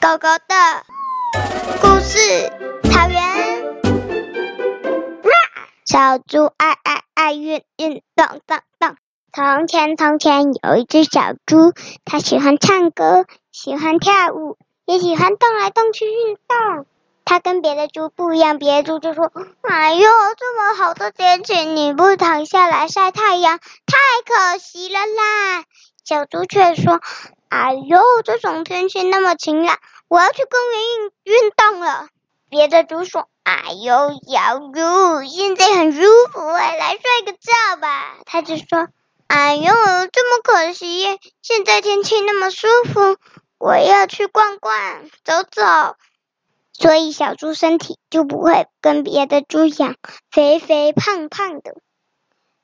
狗狗的故事，草原。小猪爱爱爱运运动动动。从前从前有一只小猪，它喜欢唱歌，喜欢跳舞，也喜欢动来动去运动。它跟别的猪不一样，别的猪就说：“哎呦，这么好的天气，你不躺下来晒太阳，太可惜了啦。”小猪却说。哎呦，这种天气那么晴朗，我要去公园运运动了。别的猪说：“哎呦，小猪，现在很舒服，来睡个觉吧。”他就说：“哎呦，这么可惜，现在天气那么舒服，我要去逛逛，走走。”所以小猪身体就不会跟别的猪一样肥肥胖胖的，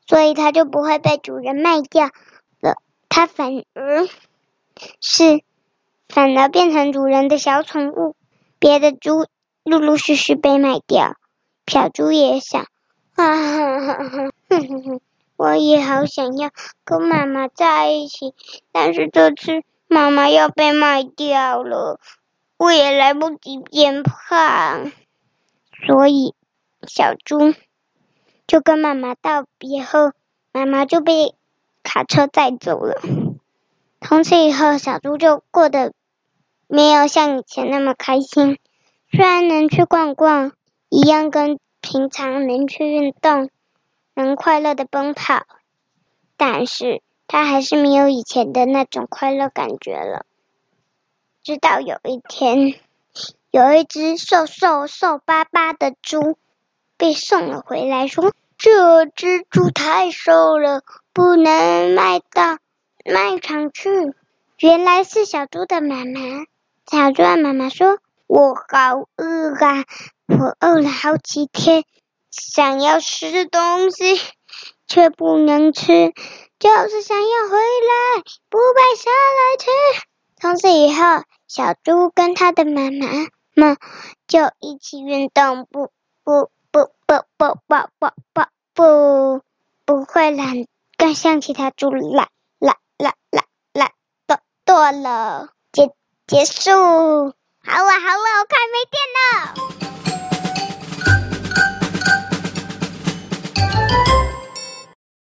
所以它就不会被主人卖掉了。它反而。是，反而变成主人的小宠物。别的猪陆陆续续被卖掉，小猪也想，啊哈哈哈，哼哼哼，我也好想要跟妈妈在一起，但是这次妈妈要被卖掉了，我也来不及变胖，所以小猪就跟妈妈道别后，妈妈就被卡车载走了。从此以后，小猪就过得没有像以前那么开心。虽然能去逛逛，一样跟平常能去运动，能快乐的奔跑，但是它还是没有以前的那种快乐感觉了。直到有一天，有一只瘦瘦瘦巴巴的猪被送了回来，说：“这只猪太瘦了，不能卖到。”卖场去，原来是小猪的妈妈。小猪的妈妈说：“我好饿啊，我饿了好几天，想要吃东西却不能吃，就是想要回来，不被下来吃。”从此以后，小猪跟他的妈妈们就一起运动，不不不不不不不不不不会懒，更像其他猪懒。错，了，结结束，好了好了，我快没电了。